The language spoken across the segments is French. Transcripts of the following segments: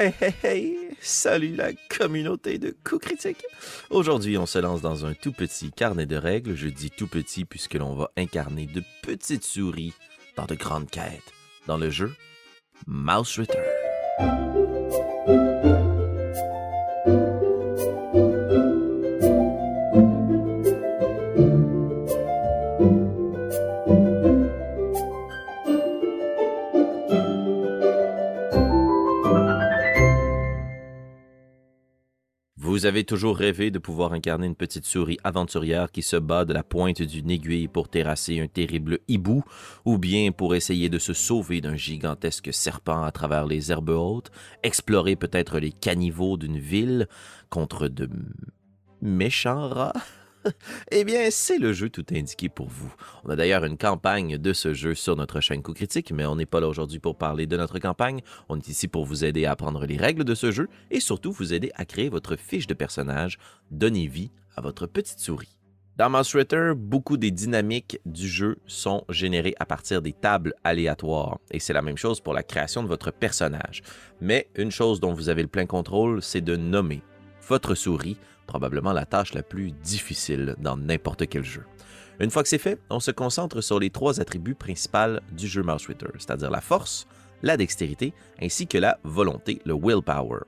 Hey, hey, hey! Salut la communauté de coups critiques! Aujourd'hui, on se lance dans un tout petit carnet de règles. Je dis tout petit puisque l'on va incarner de petites souris dans de grandes quêtes dans le jeu Mouse Return. Vous avez toujours rêvé de pouvoir incarner une petite souris aventurière qui se bat de la pointe d'une aiguille pour terrasser un terrible hibou, ou bien pour essayer de se sauver d'un gigantesque serpent à travers les herbes hautes, explorer peut-être les caniveaux d'une ville contre de méchants rats? eh bien, c'est le jeu tout indiqué pour vous. On a d'ailleurs une campagne de ce jeu sur notre chaîne Coup Critique, mais on n'est pas là aujourd'hui pour parler de notre campagne. On est ici pour vous aider à apprendre les règles de ce jeu et surtout vous aider à créer votre fiche de personnage. Donnez vie à votre petite souris. Dans Mouse Ritter, beaucoup des dynamiques du jeu sont générées à partir des tables aléatoires. Et c'est la même chose pour la création de votre personnage. Mais une chose dont vous avez le plein contrôle, c'est de nommer votre souris probablement la tâche la plus difficile dans n'importe quel jeu. Une fois que c'est fait, on se concentre sur les trois attributs principaux du jeu Mouse Ritter, c'est-à-dire la force, la dextérité ainsi que la volonté, le willpower.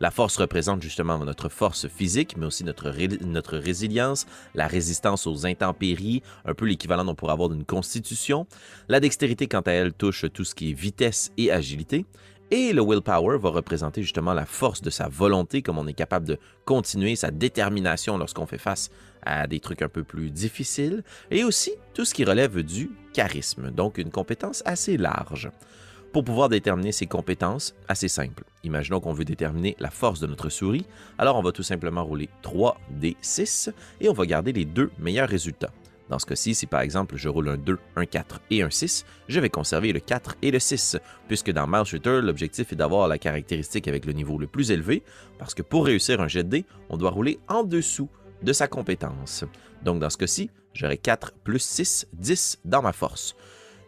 La force représente justement notre force physique, mais aussi notre, notre résilience, la résistance aux intempéries, un peu l'équivalent qu'on pourrait avoir d'une constitution. La dextérité, quant à elle, touche tout ce qui est vitesse et agilité. Et le willpower va représenter justement la force de sa volonté, comme on est capable de continuer, sa détermination lorsqu'on fait face à des trucs un peu plus difficiles, et aussi tout ce qui relève du charisme, donc une compétence assez large. Pour pouvoir déterminer ces compétences, assez simple. Imaginons qu'on veut déterminer la force de notre souris, alors on va tout simplement rouler 3 d 6 et on va garder les deux meilleurs résultats. Dans ce cas-ci, si par exemple je roule un 2, un 4 et un 6, je vais conserver le 4 et le 6, puisque dans Mouse Shooter, l'objectif est d'avoir la caractéristique avec le niveau le plus élevé, parce que pour réussir un jet de dés, on doit rouler en dessous de sa compétence. Donc dans ce cas-ci, j'aurai 4 plus 6, 10 dans ma force.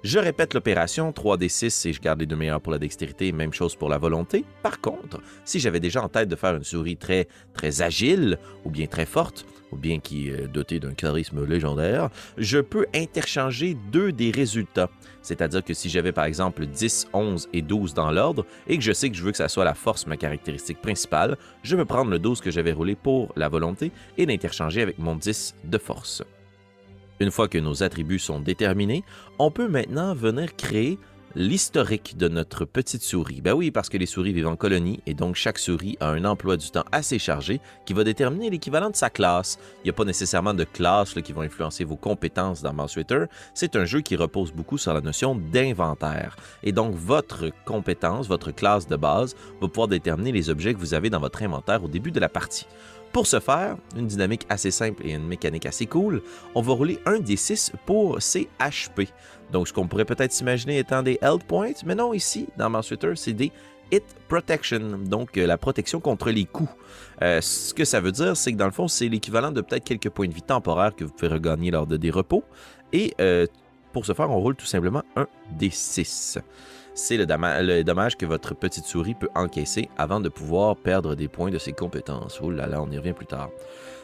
Je répète l'opération 3d6 et je garde les deux meilleurs pour la dextérité, même chose pour la volonté. Par contre, si j'avais déjà en tête de faire une souris très très agile ou bien très forte, ou bien qui est dotée d'un charisme légendaire, je peux interchanger deux des résultats. C'est-à-dire que si j'avais par exemple 10, 11 et 12 dans l'ordre et que je sais que je veux que ça soit la force ma caractéristique principale, je peux prendre le 12 que j'avais roulé pour la volonté et l'interchanger avec mon 10 de force. Une fois que nos attributs sont déterminés, on peut maintenant venir créer l'historique de notre petite souris. Ben oui, parce que les souris vivent en colonie et donc chaque souris a un emploi du temps assez chargé qui va déterminer l'équivalent de sa classe. Il n'y a pas nécessairement de classe qui vont influencer vos compétences dans Mouse. C'est un jeu qui repose beaucoup sur la notion d'inventaire. Et donc votre compétence, votre classe de base, va pouvoir déterminer les objets que vous avez dans votre inventaire au début de la partie. Pour ce faire, une dynamique assez simple et une mécanique assez cool, on va rouler un des 6 pour ses HP. Donc, ce qu'on pourrait peut-être s'imaginer étant des health points, mais non, ici, dans Mouse c'est des hit protection, donc euh, la protection contre les coups. Euh, ce que ça veut dire, c'est que dans le fond, c'est l'équivalent de peut-être quelques points de vie temporaires que vous pouvez regagner lors de des repos. Et euh, pour ce faire, on roule tout simplement un des 6 c'est le, dommage que votre petite souris peut encaisser avant de pouvoir perdre des points de ses compétences. Oh là là, on y revient plus tard.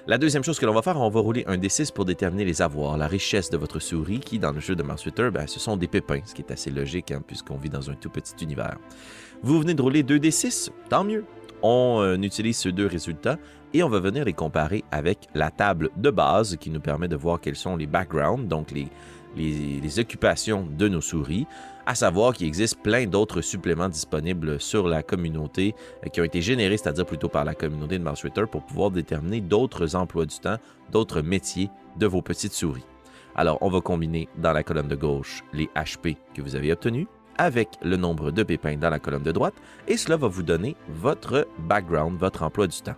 La deuxième chose que l'on va faire, on va rouler un D6 pour déterminer les avoirs, la richesse de votre souris, qui dans le jeu de Mars ben, ce sont des pépins, ce qui est assez logique hein, puisqu'on vit dans un tout petit univers. Vous venez de rouler deux D6, tant mieux. On euh, utilise ces deux résultats et on va venir les comparer avec la table de base qui nous permet de voir quels sont les backgrounds, donc les, les, occupations de nos souris, à savoir qu'il existe plein d'autres suppléments disponibles sur la communauté euh, qui ont été générés, c'est-à-dire plutôt par la communauté de Twitter pour pouvoir déterminer d'autres emplois du temps, d'autres métiers de vos petites souris. Alors, on va combiner dans la colonne de gauche les HP que vous avez obtenus avec le nombre de pépins dans la colonne de droite et cela va vous donner votre background, votre emploi du temps.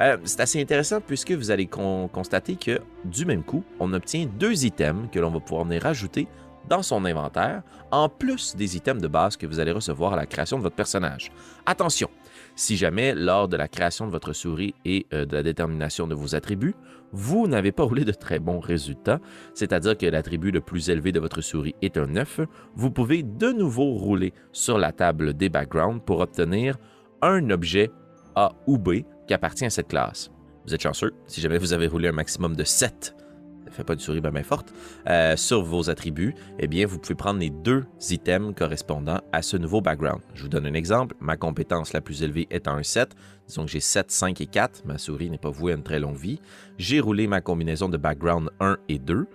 Euh, c'est assez intéressant puisque vous allez constater que du même coup, on obtient deux items que l'on va pouvoir venir rajouter dans son inventaire, en plus des items de base que vous allez recevoir à la création de votre personnage. Attention, si jamais lors de la création de votre souris et euh, de la détermination de vos attributs, vous n'avez pas roulé de très bons résultats, c'est-à-dire que l'attribut le plus élevé de votre souris est un 9, vous pouvez de nouveau rouler sur la table des backgrounds pour obtenir un objet A ou B qui appartient à cette classe. Vous êtes chanceux, si jamais vous avez roulé un maximum de 7 ça fait pas une souris bien forte, euh, sur vos attributs, eh bien, vous pouvez prendre les deux items correspondant à ce nouveau background. Je vous donne un exemple. Ma compétence la plus élevée est un 7. Disons que j'ai 7, 5 et 4. Ma souris n'est pas vouée à une très longue vie. J'ai roulé ma combinaison de background 1 et 2.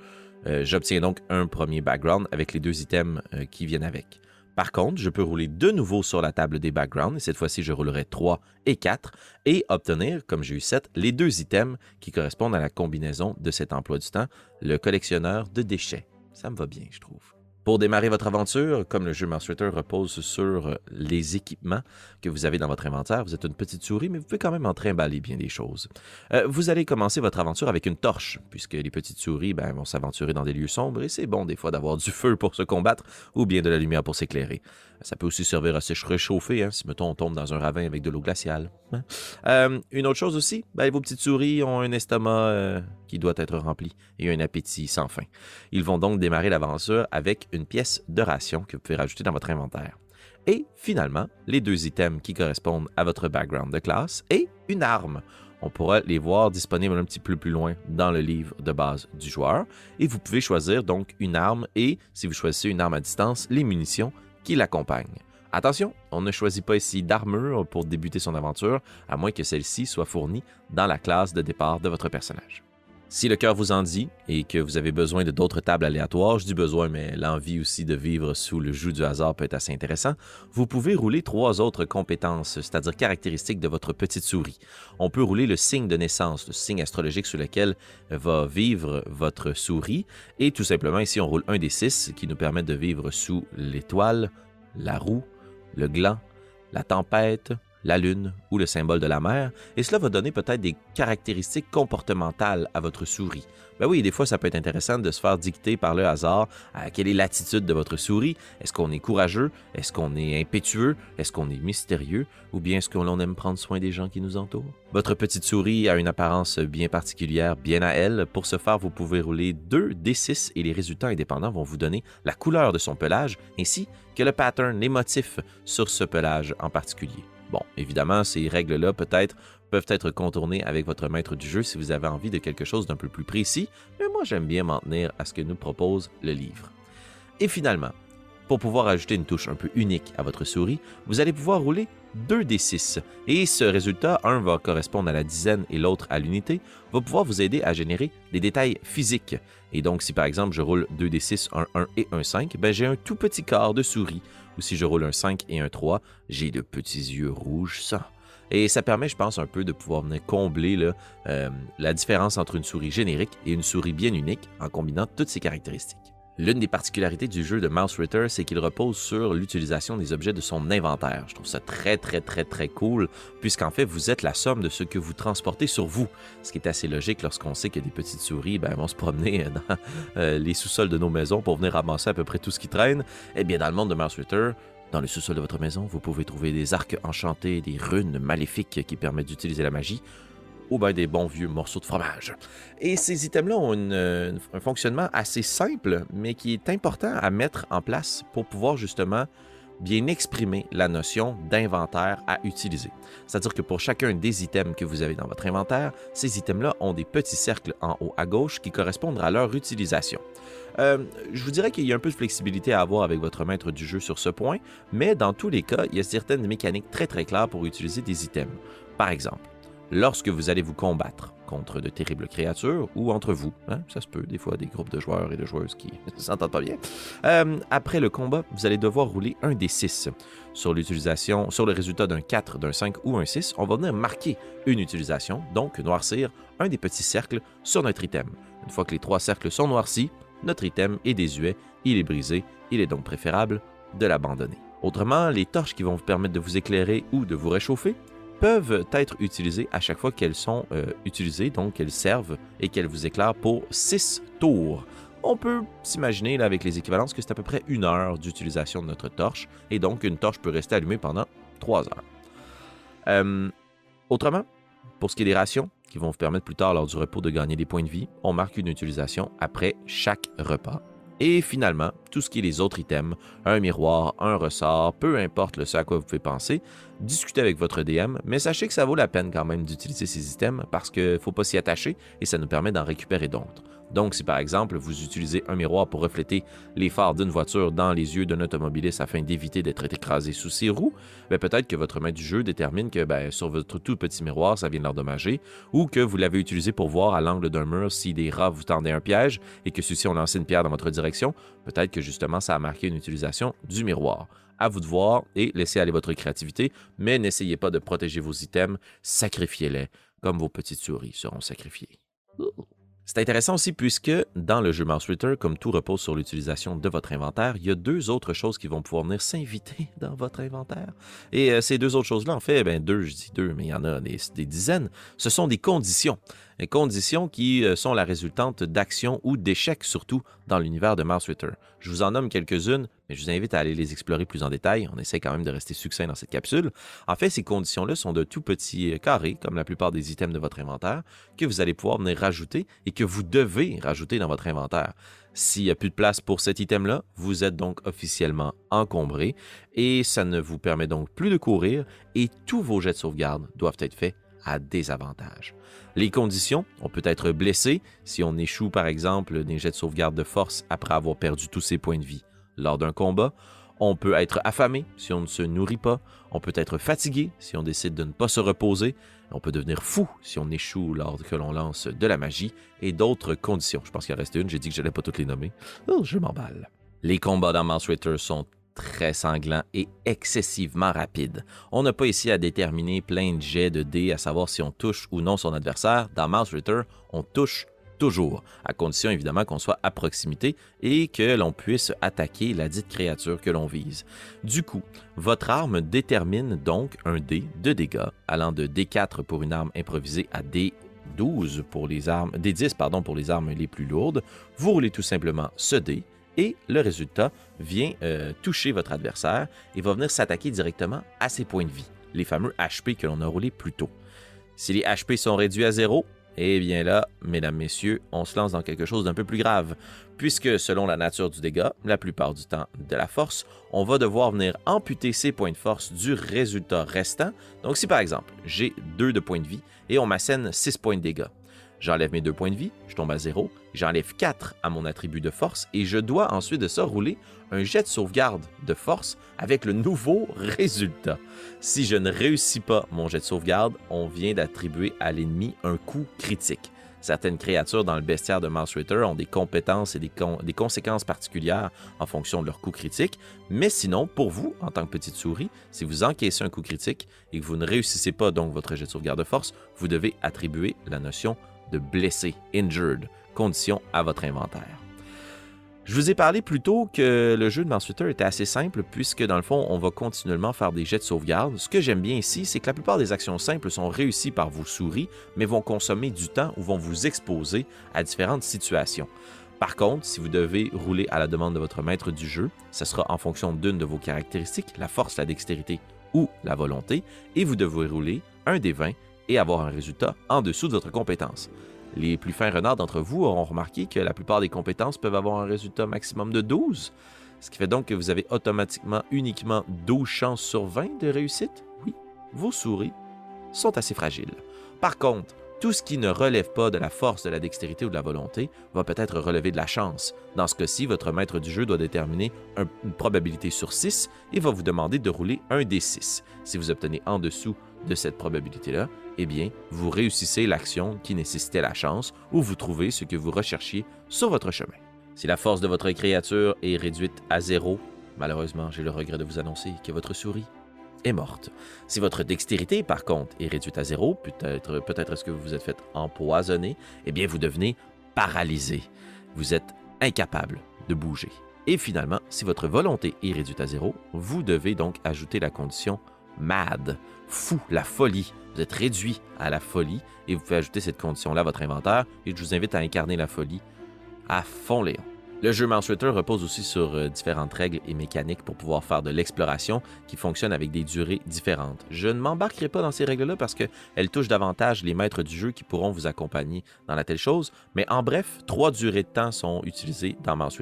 Euh, j'obtiens donc un premier background avec les deux items euh, qui viennent avec. Par contre, je peux rouler de nouveau sur la table des backgrounds, et cette fois-ci, je roulerai 3 et 4, et obtenir, comme j'ai eu 7, les deux items qui correspondent à la combinaison de cet emploi du temps, le collectionneur de déchets. Ça me va bien, je trouve. Pour démarrer votre aventure, comme le jeu Master repose sur euh, les équipements que vous avez dans votre inventaire, vous êtes une petite souris, mais vous pouvez quand même en trimballer bien des choses. Euh, vous allez commencer votre aventure avec une torche, puisque les petites souris ben, vont s'aventurer dans des lieux sombres et c'est bon des fois d'avoir du feu pour se combattre ou bien de la lumière pour s'éclairer. Ça peut aussi servir à se réchauffer, hein, si mettons on tombe dans un ravin avec de l'eau glaciale. Hein. Euh, une autre chose aussi, ben, vos petites souris ont un estomac qui doit être rempli et un appétit sans fin. Ils vont donc démarrer l'aventure avec une pièce de ration que vous pouvez rajouter dans votre inventaire. Et finalement, les deux items qui correspondent à votre background de classe et une arme. On pourra les voir disponibles un petit peu plus loin dans le livre de base du joueur. Et vous pouvez choisir donc une arme et, si vous choisissez une arme à distance, les munitions qui l'accompagne. Attention, on ne choisit pas ici d'armure pour débuter son aventure, à moins que celle-ci soit fournie dans la classe de départ de votre personnage. Si le cœur vous en dit et que vous avez besoin de d'autres tables aléatoires, je dis besoin, mais l'envie aussi de vivre sous le joug du hasard peut être assez intéressant, vous pouvez rouler trois autres compétences, c'est-à-dire caractéristiques de votre petite souris. On peut rouler le signe de naissance, le signe astrologique sous lequel va vivre votre souris, et tout simplement ici on roule un des six qui nous permet de vivre sous l'étoile, la roue, le gland, la tempête, la lune ou le symbole de la mer, et cela va donner peut-être des caractéristiques comportementales à votre souris. Ben oui, des fois, ça peut être intéressant de se faire dicter par le hasard à quelle est l'attitude de votre souris? Est-ce qu'on est courageux? Est-ce qu'on est impétueux? Est-ce qu'on est mystérieux? Ou bien est-ce qu'on aime prendre soin des gens qui nous entourent? Votre petite souris a une apparence bien particulière, bien à elle. Pour ce faire, vous pouvez rouler 2 D6 et les résultats indépendants vont vous donner la couleur de son pelage ainsi que le pattern, les motifs sur ce pelage en particulier. Bon, évidemment, ces règles-là peut-être peuvent être contournées avec votre maître du jeu si vous avez envie de quelque chose d'un peu plus précis, mais moi j'aime bien m'en tenir à ce que nous propose le livre. Et finalement, pour pouvoir ajouter une touche un peu unique à votre souris, vous allez pouvoir rouler 2 des 6 et ce résultat, un va correspondre à la dizaine et l'autre à l'unité, va pouvoir vous aider à générer des détails physiques. Et donc, si par exemple je roule 2 des 6, un 1 et un 5, ben j'ai un tout petit quart de souris ou si je roule un 5 et un 3, j'ai de petits yeux rouges ça. Et ça permet, je pense, un peu de pouvoir venir combler euh, la différence entre une souris générique et une souris bien unique en combinant toutes ces caractéristiques. L'une des particularités du jeu de Mouse Ritter, c'est qu'il repose sur l'utilisation des objets de son inventaire. Je trouve ça très, très, très, très cool, puisqu'en fait, vous êtes la somme de ce que vous transportez sur vous. Ce qui est assez logique lorsqu'on sait que des petites souris ben, vont se promener dans euh, les sous-sols de nos maisons pour venir ramasser à peu près tout ce qui traîne. Eh bien, dans le monde de Mouse Ritter, dans le sous-sol de votre maison, vous pouvez trouver des arcs enchantés, des runes maléfiques qui permettent d'utiliser la magie, ou bien des bons vieux morceaux de fromage. Et ces items-là ont un fonctionnement assez simple, mais qui est important à mettre en place pour pouvoir justement bien exprimer la notion d'inventaire à utiliser. C'est-à-dire que pour chacun des items que vous avez dans votre inventaire, ces items-là ont des petits cercles en haut à gauche qui correspondent à leur utilisation. Euh, je vous dirais qu'il y a un peu de flexibilité à avoir avec votre maître du jeu sur ce point, mais dans tous les cas, il y a certaines mécaniques très très claires pour utiliser des items. Par exemple, lorsque vous allez vous combattre contre de terribles créatures ou entre vous. Hein, ça se peut, des fois, des groupes de joueurs et de joueuses qui s'entendent pas bien. Euh, après le combat, vous allez devoir rouler un des 6. Sur l'utilisation, sur le résultat d'un 4, d'un 5 ou un 6, on va venir marquer une utilisation, donc noircir un des petits cercles sur notre item. Une fois que les trois cercles sont noircis, notre item est désuet, il est brisé, il est donc préférable de l'abandonner. Autrement, les torches qui vont vous permettre de vous éclairer ou de vous réchauffer peuvent être utilisées à chaque fois qu'elles sont euh, utilisées, donc qu'elles servent et qu'elles vous éclairent pour 6 tours. On peut s'imaginer avec les équivalences que c'est à peu près une heure d'utilisation de notre torche, et donc une torche peut rester allumée pendant 3 heures. Euh, autrement, pour ce qui est des rations, qui vont vous permettre plus tard lors du repos de gagner des points de vie, on marque une utilisation après chaque repas. Et finalement, tout ce qui est les autres items, un miroir, un ressort, peu importe le ce à quoi vous pouvez penser, discutez avec votre DM, mais sachez que ça vaut la peine quand même d'utiliser ces items parce qu'il ne faut pas s'y attacher et ça nous permet d'en récupérer d'autres. Donc, si par exemple vous utilisez un miroir pour refléter les phares d'une voiture dans les yeux d'un automobiliste afin d'éviter d'être écrasé sous ses roues, ben, peut-être que votre maître du jeu détermine que ben, sur votre tout petit miroir, ça vient de l'endommager, ou que vous l'avez utilisé pour voir à l'angle d'un mur si des rats vous tendaient un piège et que ceux-ci ont lancé une pierre dans votre direction, peut-être que justement ça a marqué une utilisation du miroir. À vous de voir et laissez aller votre créativité, mais n'essayez pas de protéger vos items, sacrifiez-les comme vos petites souris seront sacrifiées. C'est intéressant aussi puisque dans le jeu Mouse Ritter, comme tout repose sur l'utilisation de votre inventaire, il y a deux autres choses qui vont pouvoir venir s'inviter dans votre inventaire. Et euh, ces deux autres choses-là, en fait, ben deux, je dis deux, mais il y en a des, des dizaines, ce sont des conditions conditions qui euh, sont la résultante d'actions ou d'échecs surtout dans l'univers de Mouse Ritter. Je vous en nomme quelques-unes, mais je vous invite à aller les explorer plus en détail. On essaie quand même de rester succinct dans cette capsule. En fait, ces conditions-là sont de tout petits euh, carrés, comme la plupart des items de votre inventaire, que vous allez pouvoir venir rajouter et que vous devez rajouter dans votre inventaire. S'il n'y a plus de place pour cet item-là, vous êtes donc officiellement encombré et ça ne vous permet donc plus de courir et tous vos jets de sauvegarde doivent être faits à désavantage. Les conditions, on peut être blessé si on échoue par exemple des jets de sauvegarde de force après avoir perdu tous ses points de vie lors d'un combat. On peut être affamé si on ne se nourrit pas. On peut être fatigué si on décide de ne pas se reposer. On peut devenir fou si on échoue lors que l'on lance de la magie et d'autres conditions. Je pense qu'il en reste une, j'ai dit que je n'allais pas toutes les nommer. Oh, je m'emballe. Les combats dans Mouse sont très sanglant et excessivement rapide. On n'a pas ici à déterminer plein de jets de dés à savoir si on touche ou non son adversaire. Dans Mouse Ritter, on touche toujours, à condition évidemment qu'on soit à proximité et que l'on puisse attaquer la dite créature que l'on vise. Du coup, votre arme détermine donc un dé de dégâts allant de D4 pour une arme improvisée à D12 pour les armes, D10 pardon pour les armes les plus lourdes. Vous roulez tout simplement ce dé et le résultat vient euh, toucher votre adversaire et va venir s'attaquer directement à ses points de vie, les fameux HP que l'on a roulés plus tôt. Si les HP sont réduits à zéro, eh bien là, mesdames, messieurs, on se lance dans quelque chose d'un peu plus grave, puisque selon la nature du dégât, la plupart du temps de la force, on va devoir venir amputer ces points de force du résultat restant. Donc si par exemple, j'ai 2 de points de vie et on m'assène 6 points de dégâts, J'enlève mes deux points de vie, je tombe à zéro, j'enlève 4 à mon attribut de force et je dois ensuite de ça rouler un jet de sauvegarde de force avec le nouveau résultat. Si je ne réussis pas mon jet de sauvegarde, on vient d'attribuer à l'ennemi un coup critique. Certaines créatures dans le bestiaire de Mouse Ritter ont des compétences et des, des, conséquences particulières en fonction de leur coup critique, mais sinon, pour vous, en tant que petite souris, si vous encaissez un coup critique et que vous ne réussissez pas donc votre jet de sauvegarde de force, vous devez attribuer la notion blessé, injured, condition à votre inventaire. Je vous ai parlé plus tôt que le jeu de Mouse était assez simple puisque dans le fond, on va continuellement faire des jets de sauvegarde. Ce que j'aime bien ici, c'est que la plupart des actions simples sont réussies par vos souris, mais vont consommer du temps ou vont vous exposer à différentes situations. Par contre, si vous devez rouler à la demande de votre maître du jeu, ce sera en fonction d'une de vos caractéristiques, la force, la dextérité ou la volonté, et vous devrez rouler un des 20 et avoir un résultat en dessous de votre compétence. Les plus fins renards d'entre vous auront remarqué que la plupart des compétences peuvent avoir un résultat maximum de 12, ce qui fait donc que vous avez automatiquement uniquement 12 chances sur 20 de réussite. Oui, vos souris sont assez fragiles. Par contre, tout ce qui ne relève pas de la force, de la dextérité ou de la volonté va peut-être relever de la chance. Dans ce cas-ci, votre maître du jeu doit déterminer une probabilité sur 6 et va vous demander de rouler un D6. Si vous obtenez en dessous de cette probabilité-là, eh bien, vous réussissez l'action qui nécessitait la chance ou vous trouvez ce que vous recherchiez sur votre chemin. Si la force de votre créature est réduite à zéro, malheureusement, j'ai le regret de vous annoncer que votre souris est morte. Si votre dextérité, par contre, est réduite à zéro, peut-être est-ce que vous vous êtes fait empoisonner, eh bien, vous devenez paralysé. Vous êtes incapable de bouger. Et finalement, si votre volonté est réduite à zéro, vous devez donc ajouter la condition mad, fou, la folie. Vous êtes réduit à la folie et vous pouvez ajouter cette condition-là à votre inventaire et je vous invite à incarner la folie à fond Léon. Le jeu Mouse repose aussi sur euh, différentes règles et mécaniques pour pouvoir faire de l'exploration qui fonctionne avec des durées différentes. Je ne m'embarquerai pas dans ces règles-là parce qu'elles touchent davantage les maîtres du jeu qui pourront vous accompagner dans la telle chose, mais en bref, trois durées de temps sont utilisées dans Mouse.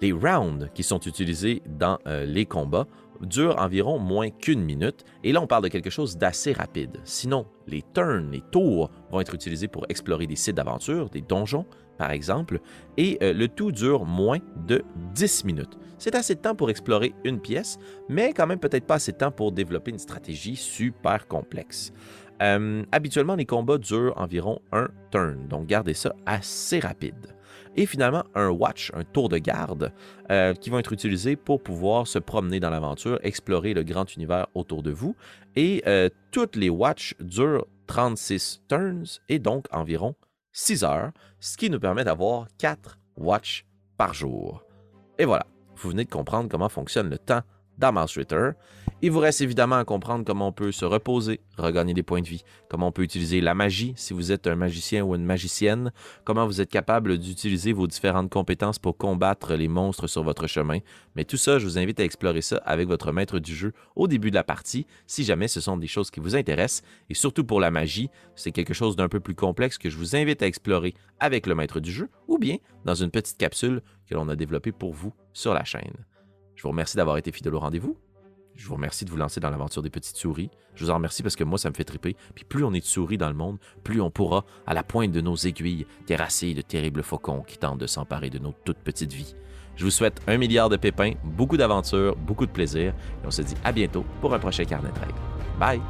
Les rounds qui sont utilisés dans euh, les combats durent environ moins qu'une minute, et là on parle de quelque chose d'assez rapide. Sinon, les turns, les tours vont être utilisés pour explorer des sites d'aventure, des donjons, par exemple, et euh, le tout dure moins de 10 minutes. C'est assez de temps pour explorer une pièce, mais quand même peut-être pas assez de temps pour développer une stratégie super complexe. Euh, habituellement, les combats durent environ un turn, donc gardez ça assez rapide. Et finalement, un watch, un tour de garde, euh, qui vont être utilisés pour pouvoir se promener dans l'aventure, explorer le grand univers autour de vous. Et toutes les watches durent 36 turns et donc environ 6 heures, ce qui nous permet d'avoir 4 watch par jour. Et voilà, vous venez de comprendre comment fonctionne le temps dans Mouse Ritter. Il vous reste évidemment à comprendre comment on peut se reposer, regagner des points de vie, comment on peut utiliser la magie si vous êtes un magicien ou une magicienne, comment vous êtes capable d'utiliser vos différentes compétences pour combattre les monstres sur votre chemin. Mais tout ça, je vous invite à explorer ça avec votre maître du jeu au début de la partie, si jamais ce sont des choses qui vous intéressent. Et surtout pour la magie, c'est quelque chose d'un peu plus complexe que je vous invite à explorer avec le maître du jeu ou bien dans une petite capsule que l'on a développée pour vous sur la chaîne. Je vous remercie d'avoir été fidèle au rendez-vous. Je vous remercie de vous lancer dans l'aventure des petites souris. Je vous en remercie parce que moi, ça me fait triper. Puis plus on est de souris dans le monde, plus on pourra, à la pointe de nos aiguilles, terrasser de terribles faucons qui tentent de s'emparer de nos toutes petites vies. Je vous souhaite un milliard de pépins, beaucoup d'aventures, beaucoup de plaisir, et on se dit à bientôt pour un prochain carnet de règles. Bye!